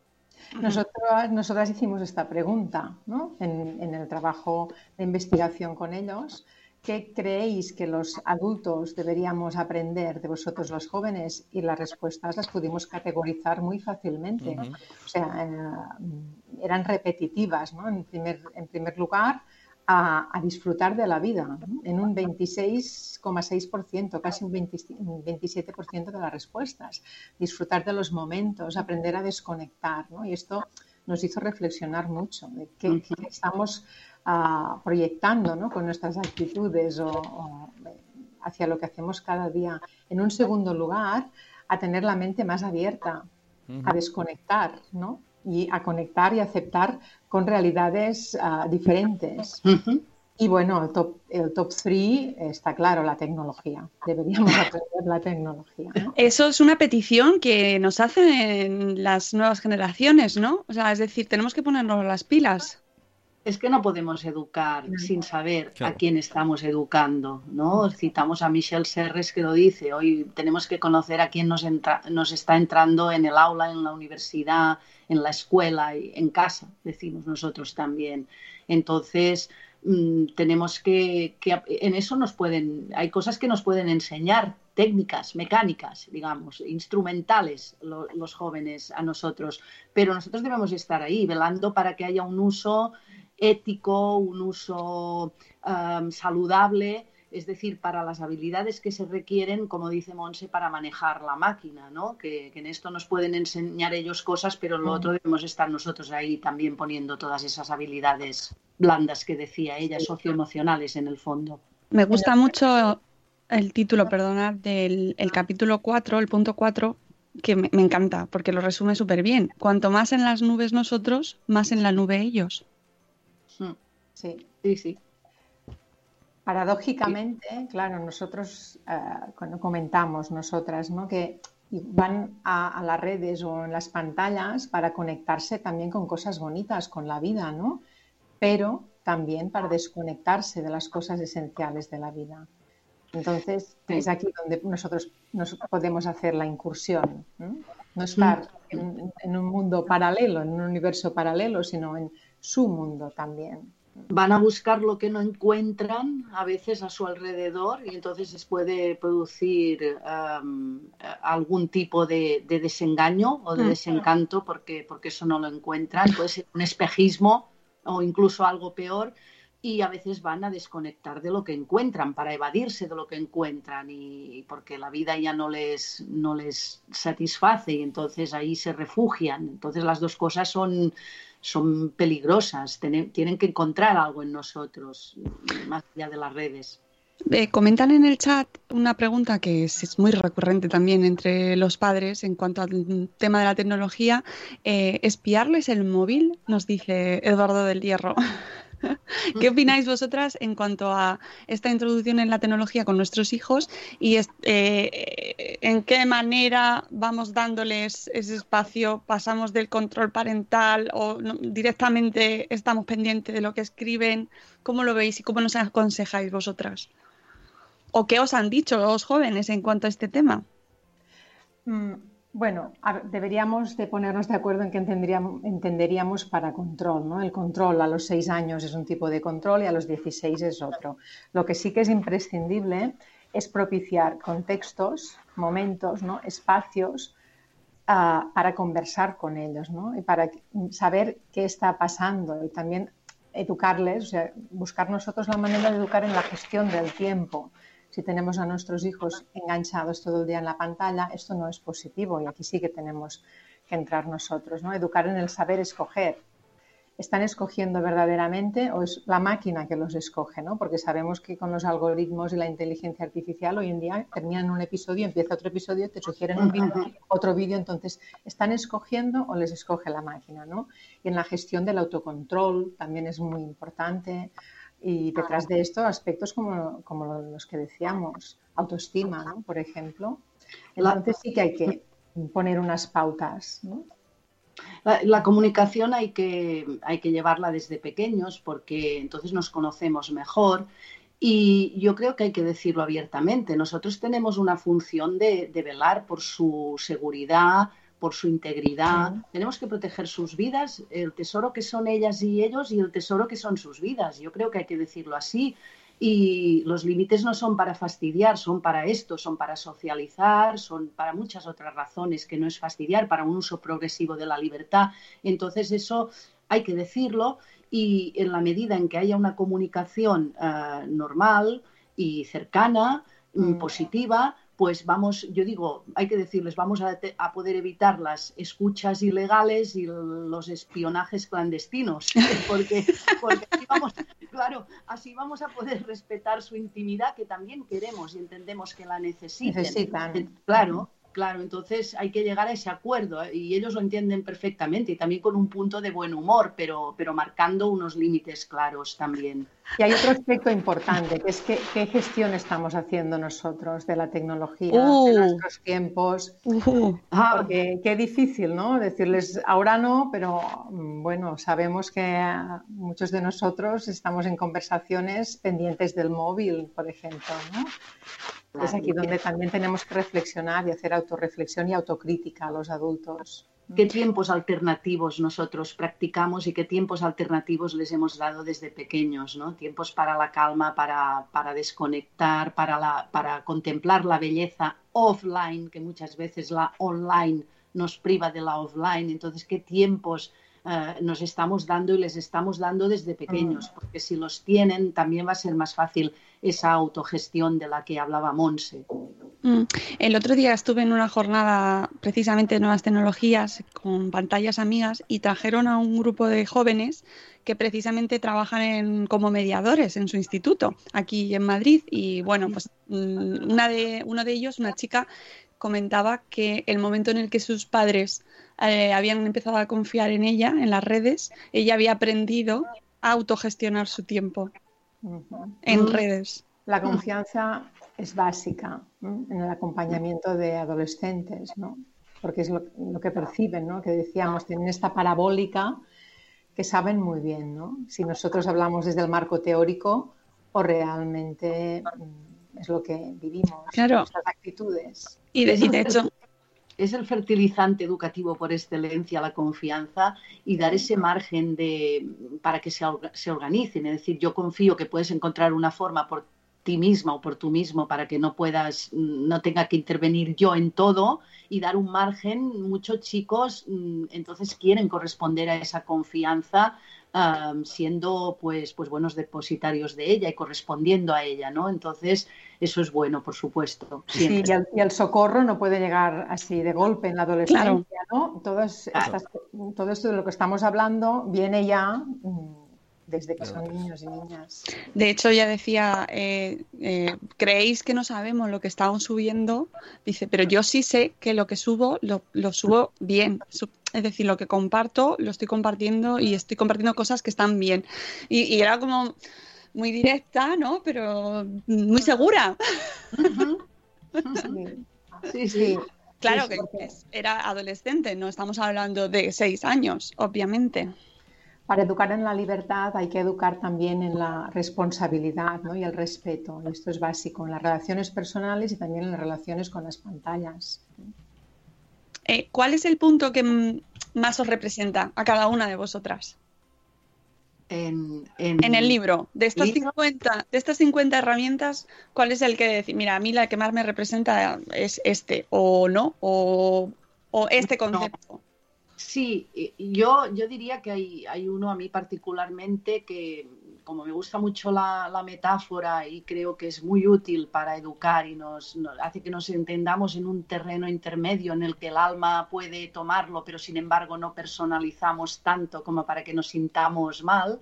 Nosotros, nosotras hicimos esta pregunta ¿no? en, en el trabajo de investigación con ellos. ¿Qué creéis que los adultos deberíamos aprender de vosotros los jóvenes? Y las respuestas las pudimos categorizar muy fácilmente. O sea, eh, eran repetitivas. ¿no? En, primer, en primer lugar, a, a disfrutar de la vida, ¿no? en un 26,6%, casi un, 20 un 27% de las respuestas. Disfrutar de los momentos, aprender a desconectar. ¿no? Y esto nos hizo reflexionar mucho de qué, qué estamos ah, proyectando ¿no? con nuestras actitudes o, o hacia lo que hacemos cada día. En un segundo lugar, a tener la mente más abierta, a desconectar, ¿no? Y a conectar y aceptar con realidades ah, diferentes. Y bueno, el top, el top three está claro, la tecnología. Deberíamos *laughs* aprender la tecnología. ¿no? Eso es una petición que nos hacen las nuevas generaciones, ¿no? O sea, es decir, tenemos que ponernos las pilas. Es que no podemos educar sin saber Claro. a quién estamos educando, ¿no? Citamos a Michel Serres que lo dice, hoy tenemos que conocer a quién nos, entra- nos está entrando en el aula, en la universidad, en la escuela y en casa, decimos nosotros también. Entonces, mm, tenemos que, que- en eso nos pueden, hay cosas que nos pueden enseñar, técnicas, mecánicas, digamos, instrumentales lo- los jóvenes a nosotros, pero nosotros debemos estar ahí velando para que haya un uso ético, un uso um, saludable es decir, para las habilidades que se requieren, como dice Monse, para manejar la máquina, ¿no? Que, en esto nos pueden enseñar ellos cosas, pero en lo otro debemos estar nosotros ahí también poniendo todas esas habilidades blandas que decía ella, socioemocionales en el fondo. Me gusta mucho el título, perdonad, del el capítulo 4, el punto 4, que me, me encanta, porque lo resume súper bien. Cuanto más en las nubes nosotros, más en la nube ellos. Hmm. Sí, sí, sí. Paradójicamente, claro, nosotros eh, cuando comentamos nosotras, ¿no? Que van a, las redes o en las pantallas para conectarse también con cosas bonitas, con la vida, ¿no? Pero también para desconectarse de las cosas esenciales de la vida. Entonces, es aquí donde nosotros nos podemos hacer la incursión, no, estar en, un mundo paralelo, en un universo paralelo, sino en su mundo también. Van a buscar lo que no encuentran a veces a su alrededor y entonces les puede producir algún tipo de, desengaño o de desencanto porque, porque eso no lo encuentran. Puede ser un espejismo o incluso algo peor y a veces van a desconectar de lo que encuentran para evadirse de lo que encuentran y porque la vida ya no les, no les satisface y entonces ahí se refugian. Entonces las dos cosas son son peligrosas, tienen que encontrar algo en nosotros, más allá de las redes. Eh, comentan en el chat una pregunta que es, muy recurrente también entre los padres en cuanto al tema de la tecnología. Eh, ¿Espiarles el móvil? Nos dice Eduardo del Hierro. *laughs* *laughs* ¿Qué opináis vosotras en cuanto a esta introducción en la tecnología con nuestros hijos y eh, en qué manera vamos dándoles ese espacio? ¿Pasamos del control parental o directamente estamos pendientes de lo que escriben? ¿Cómo lo veis y cómo nos aconsejáis vosotras? ¿O qué os han dicho los jóvenes en cuanto a este tema? Bueno, deberíamos de ponernos de acuerdo en qué entenderíamos, para control. ¿no? El control a los seis años es un tipo de control y a los 16 es otro. Lo que sí que es imprescindible es propiciar contextos, momentos, ¿no? espacios ah, para conversar con ellos ¿no? y para saber qué está pasando y también educarles, o sea, buscar nosotros la manera de educar en la gestión del tiempo si tenemos a nuestros hijos enganchados todo el día en la pantalla, esto no es positivo y aquí sí que tenemos que entrar nosotros, ¿no? Educar en el saber escoger. ¿Están escogiendo verdaderamente o es la máquina que los escoge? ¿no? Porque sabemos que con los algoritmos y la inteligencia artificial hoy en día terminan un episodio, empieza otro episodio, te sugieren un vídeo, otro vídeo, entonces ¿están escogiendo o les escoge la máquina? ¿no? Y en la gestión del autocontrol también es muy importante. Y detrás de esto, aspectos como, como los que decíamos, autoestima, ¿no? por ejemplo. Entonces sí que hay que poner unas pautas. ¿no? La, comunicación hay que, hay que llevarla desde pequeños porque entonces nos conocemos mejor y yo creo que hay que decirlo abiertamente. Nosotros tenemos una función de, de velar por su seguridad, por su integridad. Tenemos que proteger sus vidas, el tesoro que son ellas y ellos y el tesoro que son sus vidas. Yo creo que hay que decirlo así. Y los límites no son para fastidiar, son para esto, son para socializar, son para muchas otras razones que no es fastidiar, para un uso progresivo de la libertad. Entonces eso hay que decirlo y en la medida en que haya una comunicación eh, normal y cercana, mm. positiva, pues vamos, yo digo, hay que decirles, vamos a, poder evitar las escuchas ilegales y los espionajes clandestinos, *laughs* porque, así vamos, claro, así vamos a poder respetar su intimidad que también queremos y entendemos que la necesitan. necesitan. Claro, Claro, entonces hay que llegar a ese acuerdo ¿eh? y ellos lo entienden perfectamente y también con un punto de buen humor, pero, pero marcando unos límites claros también. Y hay otro aspecto importante, que es que, qué gestión estamos haciendo nosotros de la tecnología, de uh. nuestros tiempos. Uh. Porque qué difícil, ¿no? Decirles ahora no, pero mm, bueno, sabemos que muchos de nosotros estamos en conversaciones pendientes del móvil, por ejemplo, ¿no? Es aquí donde también tenemos que reflexionar y hacer autorreflexión y autocrítica a los adultos. ¿Qué tiempos alternativos nosotros practicamos y qué tiempos alternativos les hemos dado desde pequeños? ¿no? Tiempos para la calma, para, para desconectar, para, la, para contemplar la belleza offline, que muchas veces la online nos priva de la offline. Entonces, ¿qué tiempos eh, nos estamos dando y les estamos dando desde pequeños, porque si los tienen también va a ser más fácil esa autogestión de la que hablaba Monse. Mm. El otro día estuve en una jornada precisamente de nuevas tecnologías con pantallas amigas y trajeron a un grupo de jóvenes que precisamente trabajan como mediadores en su instituto aquí en Madrid y bueno, pues mm, una de, uno de ellos, una chica, comentaba que el momento en el que sus padres eh, habían empezado a confiar en ella, en las redes, ella había aprendido a autogestionar su tiempo en mm. redes. La confianza es básica en el acompañamiento de adolescentes, ¿no? porque es lo, que perciben, ¿no? que decíamos, tienen esta parabólica que saben muy bien ¿no? si nosotros hablamos desde el marco teórico o realmente mm, es lo que vivimos, claro. nuestras actitudes. Y de, hecho, es el fertilizante educativo por excelencia, la confianza y dar ese margen de, para que se, se organicen. Es decir, yo confío que puedes encontrar una forma por ti misma o por tú mismo para que no puedas, no tenga que intervenir yo en todo y dar un margen. Muchos chicos mm, entonces quieren corresponder a esa confianza siendo pues, pues buenos depositarios de ella y correspondiendo a ella, ¿no? Entonces, eso es bueno, por supuesto. Sí, y el, socorro no puede llegar así de golpe en la adolescencia, ¿no? todo esto de lo que estamos hablando viene ya mm, desde que son niños y niñas. De hecho, ya decía, eh, eh, ¿creéis que no sabemos lo que estamos subiendo? Dice, pero yo sí sé que lo que subo, lo, lo subo bien. Es decir, lo que comparto, lo estoy compartiendo y estoy compartiendo cosas que están bien. Y, era como muy directa, ¿no? Pero muy segura. Sí, sí. Claro que era adolescente, no estamos hablando de seis años, obviamente para educar en la libertad hay que educar también en la responsabilidad y el respeto. esto es básico en las relaciones personales y también en las relaciones con las pantallas. Eh, ¿Cuál es el punto que más os representa a cada una de vosotras? En, el libro, de estas, 50, de estas 50 herramientas, ¿cuál es el que decir, mira, a mí la que más me representa es este, o no, o, este concepto? Sí, yo, yo diría que hay, hay uno a mí particularmente que, como me gusta mucho la, metáfora y creo que es muy útil para educar y nos, hace que nos entendamos en un terreno intermedio en el que el alma puede tomarlo, pero sin embargo no personalizamos tanto como para que nos sintamos mal,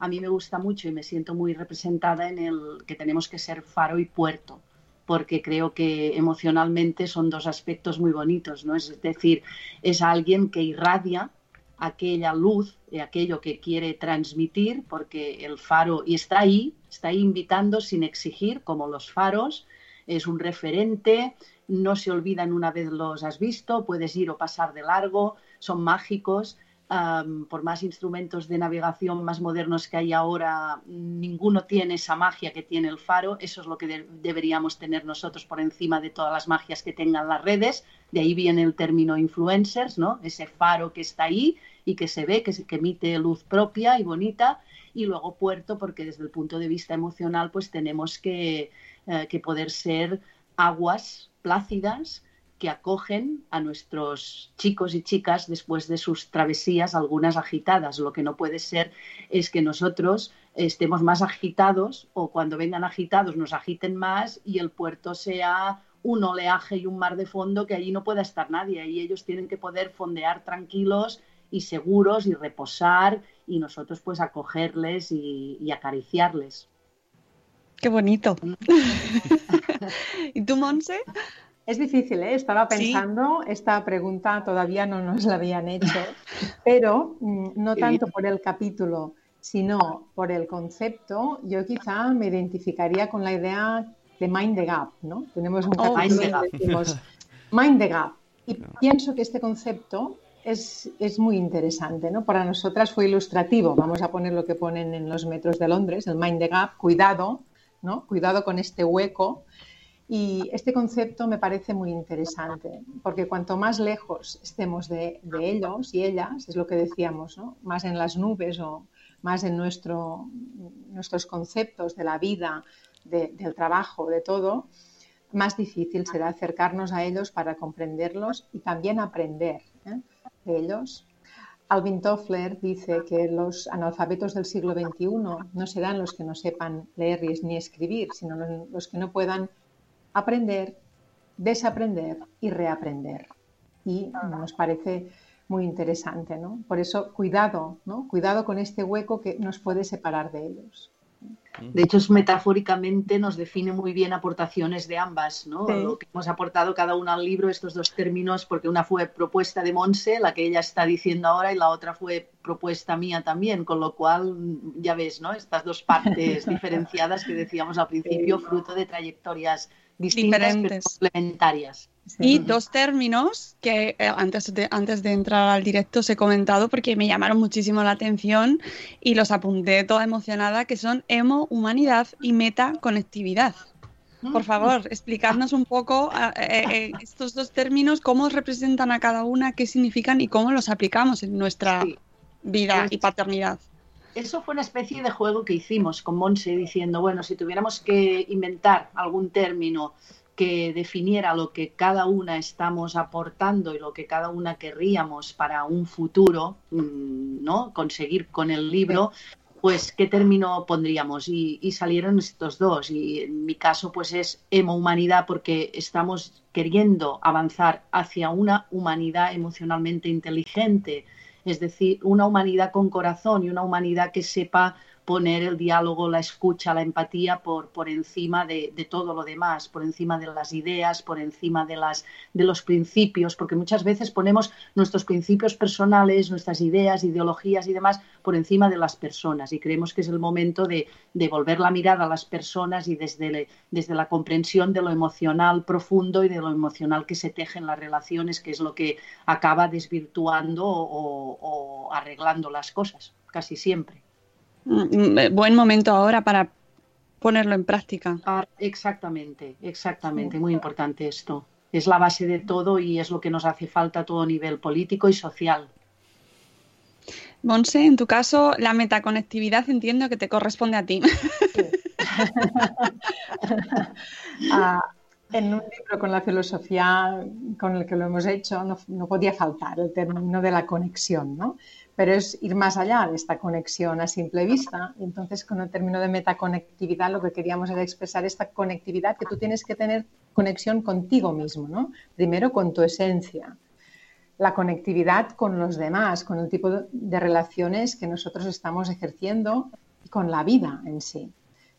a mí me gusta mucho y me siento muy representada en el que tenemos que ser faro y puerto porque creo que emocionalmente son dos aspectos muy bonitos, ¿no? Es decir, es alguien que irradia aquella luz de aquello que quiere transmitir, porque el faro, y está ahí, está ahí invitando sin exigir, como los faros, es un referente, no se olvidan una vez los has visto, puedes ir o pasar de largo, son mágicos, por más instrumentos de navegación más modernos que hay ahora, ninguno tiene esa magia que tiene el faro. Eso es lo que deberíamos tener nosotros por encima de todas las magias que tengan las redes. De ahí viene el término influencers, ¿no? Ese faro que está ahí y que se ve, que, que emite luz propia y bonita. Y luego puerto, porque desde el punto de vista emocional, pues tenemos que, eh, que poder ser aguas plácidas que acogen a nuestros chicos y chicas después de sus travesías, algunas agitadas. Lo que no puede ser es que nosotros estemos más agitados o cuando vengan agitados nos agiten más y el puerto sea un oleaje y un mar de fondo que allí no pueda estar nadie. y ellos tienen que poder fondear tranquilos y seguros y reposar y nosotros pues acogerles y, y acariciarles. Qué bonito. *laughs* ¿Y tú, Monse? Es difícil, ¿eh? estaba pensando, esta pregunta todavía no nos la habían hecho, pero mm, no tanto por el capítulo, sino por el concepto, yo quizá me identificaría con la idea de Mind the Gap, ¿no? Tenemos un oh, decimos Mind the Gap. Y pienso que este concepto es, es, muy interesante, ¿no? Para nosotras fue ilustrativo. Vamos a poner lo que ponen en los metros de Londres, el Mind the Gap, cuidado, ¿no? Cuidado con este hueco y este concepto me parece muy interesante, porque cuanto más lejos estemos de, ellos y ellas, es lo que decíamos, más en las nubes o más en nuestro, nuestros conceptos de la vida, del trabajo, de todo, más difícil será acercarnos a ellos para comprenderlos y también aprender ¿eh? de ellos. Alvin Toffler dice que los analfabetos del siglo XXI no serán los que no sepan leer ni escribir, sino los que no puedan aprender, desaprender y reaprender. Y nos parece muy interesante, ¿no? Por eso, cuidado, ¿no? Cuidado con este hueco que nos puede separar de ellos. De hecho, metafóricamente nos define muy bien aportaciones de ambas, ¿no? Lo que hemos aportado cada una al libro, estos dos términos, porque una fue propuesta de Monse, la que ella está diciendo ahora, y la otra fue propuesta mía también, con lo cual, ya ves, ¿no? Estas dos partes *laughs* diferenciadas que decíamos al principio, fruto de trayectorias distintas pero complementarias. Y dos términos que eh, antes, de, antes de entrar al directo os he comentado porque me llamaron muchísimo la atención y los apunté toda emocionada, que son emo, humanidad y metaconectividad. Por mm. favor, explicarnos un poco eh, eh, estos dos términos, cómo representan a cada una, qué significan y cómo los aplicamos en nuestra vida pues y paternidad. Eso fue una especie de juego que hicimos con Monse diciendo, bueno, si tuviéramos que inventar algún término que definiera lo que cada una estamos aportando y lo que cada una querríamos para un futuro, mm, ¿no? Conseguir con el libro, pues qué término pondríamos y, salieron estos dos y en mi caso pues es emo humanidad porque estamos queriendo avanzar hacia una humanidad emocionalmente inteligente, es decir, una humanidad con corazón y una humanidad que sepa poner el diálogo, la escucha, la empatía por, por encima de, todo lo demás, por encima de las ideas, por encima de, las, de los principios, porque muchas veces ponemos nuestros principios personales, nuestras ideas, ideologías y demás por encima de las personas y creemos que es el momento de, de volver la mirada a las personas y desde, desde la comprensión de lo emocional profundo y de lo emocional que se teje en las relaciones, que es lo que acaba desvirtuando o arreglando las cosas, casi siempre. Mm, eh, buen momento ahora para ponerlo en práctica. Ah, exactamente, exactamente, muy importante esto. Es la base de todo y es lo que nos hace falta a todo nivel político y social. Monse, en tu caso, la metaconectividad entiendo que te corresponde a ti. *laughs* *laughs* Ah, en un libro con la filosofía con el que lo hemos hecho no, no podía faltar el término de la conexión, ¿no? Pero es ir más allá de esta conexión a simple vista. Entonces, con el término de metaconectividad, lo que queríamos era expresar esta conectividad que tú tienes que tener conexión contigo mismo, ¿no? Primero con tu esencia, la conectividad con los demás, con el tipo de relaciones que nosotros estamos ejerciendo y con la vida en sí.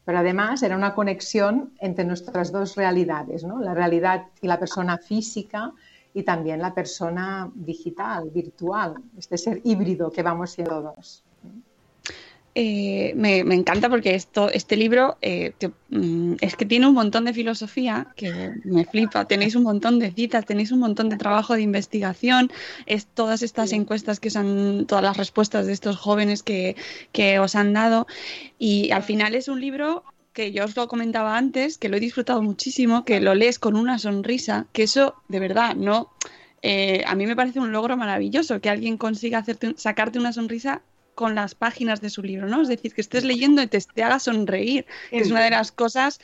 Pero además era una conexión entre nuestras dos realidades, ¿no? La realidad y la persona física y también la persona digital, virtual, este ser híbrido que vamos siendo dos. Eh, me, encanta porque esto, este libro eh, mm, es que tiene un montón de filosofía que me flipa. Tenéis un montón de citas, tenéis un montón de trabajo de investigación, es todas estas encuestas que os han, todas las respuestas de estos jóvenes que, que os han dado. Y al final es un libro que yo os lo comentaba antes, que lo he disfrutado muchísimo, que lo lees con una sonrisa, que eso de verdad no... Eh, a mí me parece un logro maravilloso que alguien consiga hacerte, sacarte una sonrisa con las páginas de su libro, ¿no? Es decir, que estés leyendo y te, haga sonreír, que es una de las cosas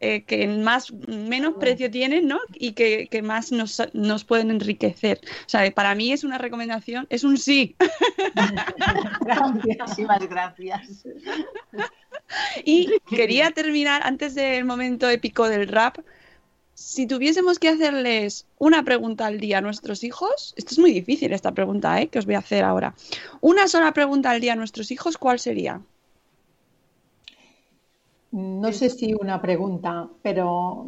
eh, que más menos precio tienen, ¿no? Y que, que más nos, nos, pueden enriquecer. O sea, para mí es una recomendación, es un sí. *laughs* Muchísimas gracias. Y quería terminar antes del momento épico del rap. Si tuviésemos que hacerles una pregunta al día a nuestros hijos, esto es muy difícil esta pregunta ¿eh? que os voy a hacer ahora. Una sola pregunta al día a nuestros hijos, ¿cuál sería? No sé si una pregunta, pero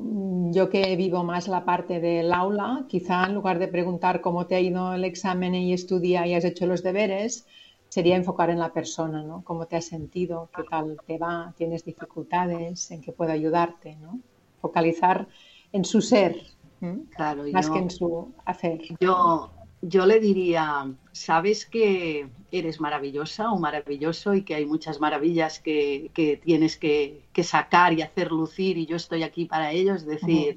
yo que vivo más la parte del aula, quizá en lugar de preguntar cómo te ha ido el examen y estudia y has hecho los deberes, sería enfocar en la persona, ¿no? Cómo te has sentido, qué tal te va, tienes dificultades, en qué puedo ayudarte, ¿no? Focalizar en su ser, claro, más que en su hacer. Yo, yo le diría, sabes que eres maravillosa o maravilloso y que hay muchas maravillas que, tienes que, sacar y hacer lucir y yo estoy aquí para ello, es decir...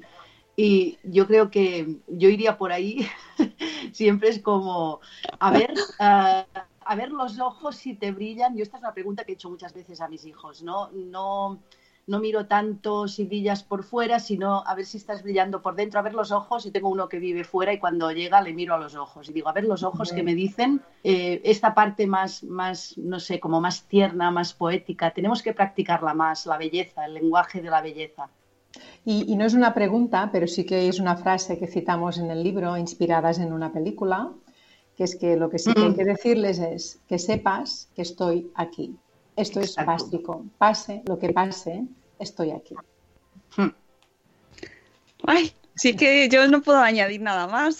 Y yo creo que yo iría por ahí, *laughs* siempre es como, a ver, ah, *laughs* a ver los ojos si te brillan. Yo esta es una pregunta que he hecho muchas veces a mis hijos, ¿no? No, no miro tanto si brillas por fuera, sino a ver si estás brillando por dentro, a ver los ojos. Y tengo uno que vive fuera y cuando llega le miro a los ojos y digo, a ver los ojos que me dicen eh, esta parte más, más, no sé, como más tierna, más poética. Tenemos que practicarla más, la belleza, el lenguaje de la belleza. Y, y no es una pregunta, pero sí que es una frase que citamos en el libro, inspiradas en una película, que es que lo que sí que hay que decirles es que sepas que estoy aquí. Esto es básico. Pase lo que pase, estoy aquí. Hmm. Ay, sí que yo no puedo añadir nada más.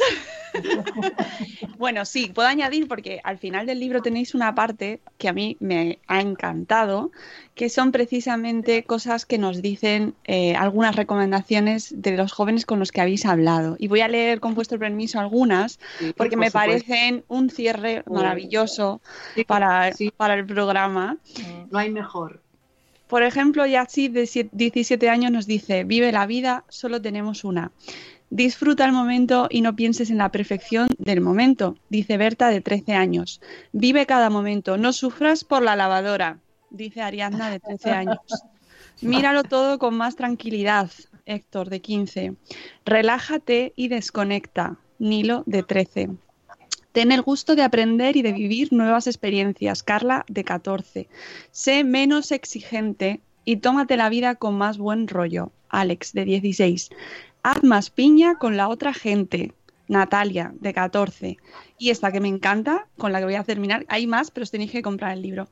*laughs* bueno, sí, puedo añadir porque al final del libro tenéis una parte que a mí me ha encantado, que son precisamente cosas que nos dicen eh, algunas recomendaciones de los jóvenes con los que habéis hablado. Y voy a leer con vuestro permiso algunas porque por me parecen un cierre maravilloso para, para el programa. No hay mejor. Por ejemplo, Yatsi de sie- 17 años nos dice, vive la vida, solo tenemos una. Disfruta el momento y no pienses en la perfección del momento, dice Berta de 13 años. Vive cada momento, no sufras por la lavadora, dice Ariadna de 13 años. *laughs* Míralo todo con más tranquilidad, Héctor de 15. Relájate y desconecta, Nilo de 13. Ten el gusto de aprender y de vivir nuevas experiencias, Carla de 14. Sé menos exigente y tómate la vida con más buen rollo, Alex de 16. Haz más piña con la otra gente, Natalia de 14. Y esta que me encanta, con la que voy a terminar, hay más, pero os tenéis que comprar el libro.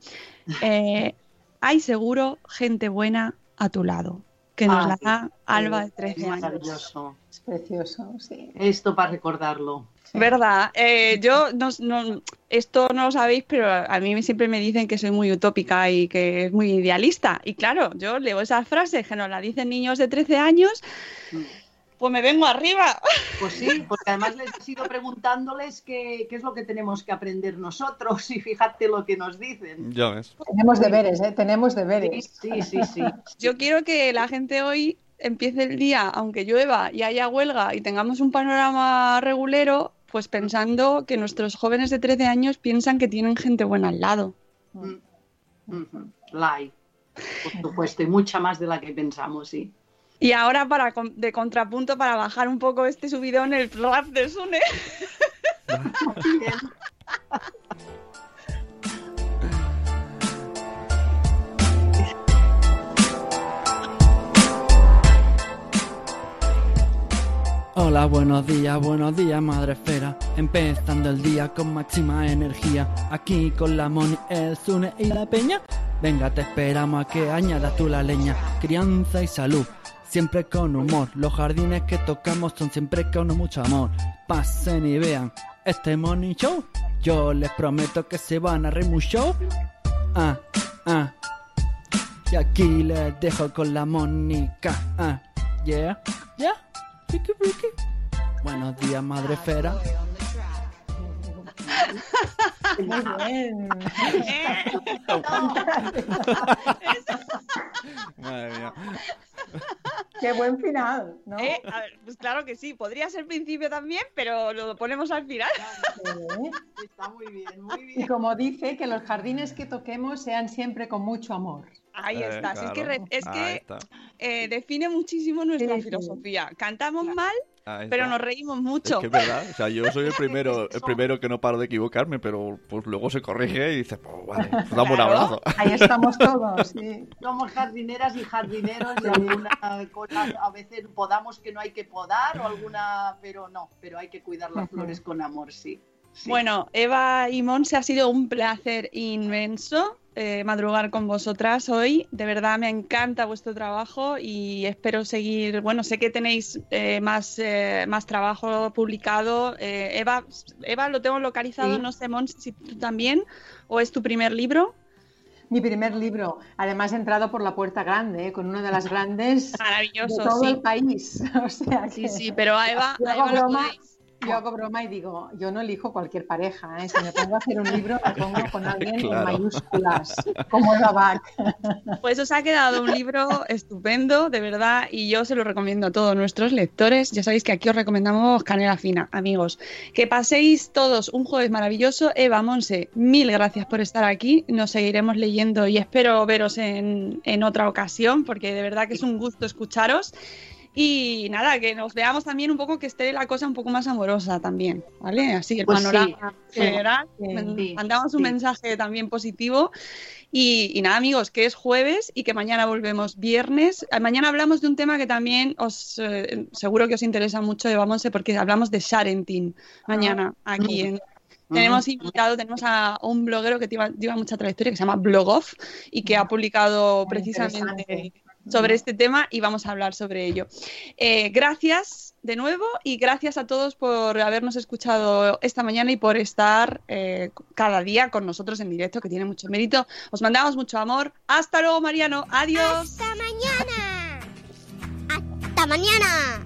Eh, hay seguro gente buena a tu lado, que nos Ah, la da Alba de Es 13 años. maravilloso. Es precioso, sí. Esto para recordarlo. ¿Verdad? Eh, yo no, no- esto no lo sabéis, pero a mí siempre me dicen que soy muy utópica y que es muy idealista. Y claro, yo leo esas frases que nos las dicen niños de 13 años, pues me vengo arriba. Pues sí, porque además les he ido preguntándoles qué, qué es lo que tenemos que aprender nosotros y fíjate lo que nos dicen. Ya ves. Tenemos deberes, ¿eh? Tenemos Sí, deberes. sí, sí, sí. Yo quiero que la gente hoy empiece el día, aunque llueva y haya huelga y tengamos un panorama regulero, pues pensando que nuestros jóvenes de 13 años piensan que tienen gente buena al lado. Mm. Ujú. La hay, por supuesto, y mucha más de la que pensamos, sí. Y ahora para de contrapunto para bajar un poco este subidón el rap de Sune. *laughs* Hola, buenos días, buenos días, madre esfera. Empezando el día con máxima energía. Aquí con la Moni, el Zune y la Peña. Venga, te esperamos a que añadas tú la leña. Crianza y salud, siempre con humor. Los jardines que tocamos son siempre con mucho amor. Pasen y vean este Morning Show. Yo les prometo que se van a reír mucho. Ah, ah. Y aquí les dejo con la Mónica. Ah, yeah, yeah. Ricky, Ricky. Buenos días, madre esfera. Muy bien. *laughs* Madre *laughs* mía. Qué buen final, ¿no? Eh, a ver, pues claro que sí, podría ser principio también, pero lo ponemos al final. Sí. *laughs* Está muy bien, muy Y bien. como dice, que los jardines que toquemos sean siempre con mucho amor. Ahí Eh, está, si es que, claro. es que eh, define muchísimo nuestra Sí, sí. filosofía. Cantamos mal, Ahí pero nos reímos Es mucho. que es verdad, o sea, yo soy el *laughs* primero, el primero que no paro de equivocarme, pero pues luego se corrige y dice, pues vale, pues dame un abrazo. Ahí estamos *laughs* todos, sí. Somos jardineras y jardineros y alguna cosa a veces podamos que no hay que podar o alguna, pero no, pero hay que cuidar las flores con amor, sí. sí. Bueno, Eva y Monse, ha sido un placer inmenso eh, madrugar con vosotras hoy. De verdad me encanta vuestro trabajo y espero seguir. Bueno, sé que tenéis eh, más, eh, más trabajo publicado. Eh, Eva, Eva, lo tengo localizado, Sí. no sé, Monse, si tú también, o es tu primer libro. Mi primer libro, además he entrado por la puerta grande, con una de las grandes *laughs* de Maravilloso, todo sí. el país. *laughs* O sea Sí, que- sí, pero a Eva, *laughs* a broma podéis- Yo hago broma y digo, yo no elijo cualquier pareja, ¿eh? si me pongo a hacer un libro, me pongo con *laughs* alguien en mayúsculas, como Babac. *laughs* Pues os ha quedado un libro estupendo, de verdad, y yo se lo recomiendo a todos nuestros lectores. Ya sabéis que aquí os recomendamos Canela Fina, amigos. Que paséis todos un jueves maravilloso. Eva Monse, mil gracias por estar aquí. Nos seguiremos leyendo y espero veros en, en otra ocasión, porque de verdad que es un gusto escucharos. Y nada, que nos veamos también un poco que esté la cosa un poco más amorosa también, ¿vale? Así el Pues panorama sí, general. sí, Mandamos un mensaje también positivo. Y, y nada, amigos, que es jueves y que mañana volvemos viernes. Eh, Mañana hablamos de un tema que también os eh, seguro que os interesa mucho, Eva Monse, porque hablamos de Sharentin mañana aquí en, tenemos invitado, tenemos a un bloguero que lleva, lleva mucha trayectoria que se llama Blogoff y que ha publicado Muy precisamente. Sobre este tema y vamos a hablar sobre ello. Eh, gracias de nuevo y gracias a todos por habernos escuchado esta mañana y por estar eh, cada día con nosotros en directo, que tiene mucho mérito. Os mandamos mucho amor. Hasta luego, Mariano. Adiós. Hasta mañana. Hasta mañana.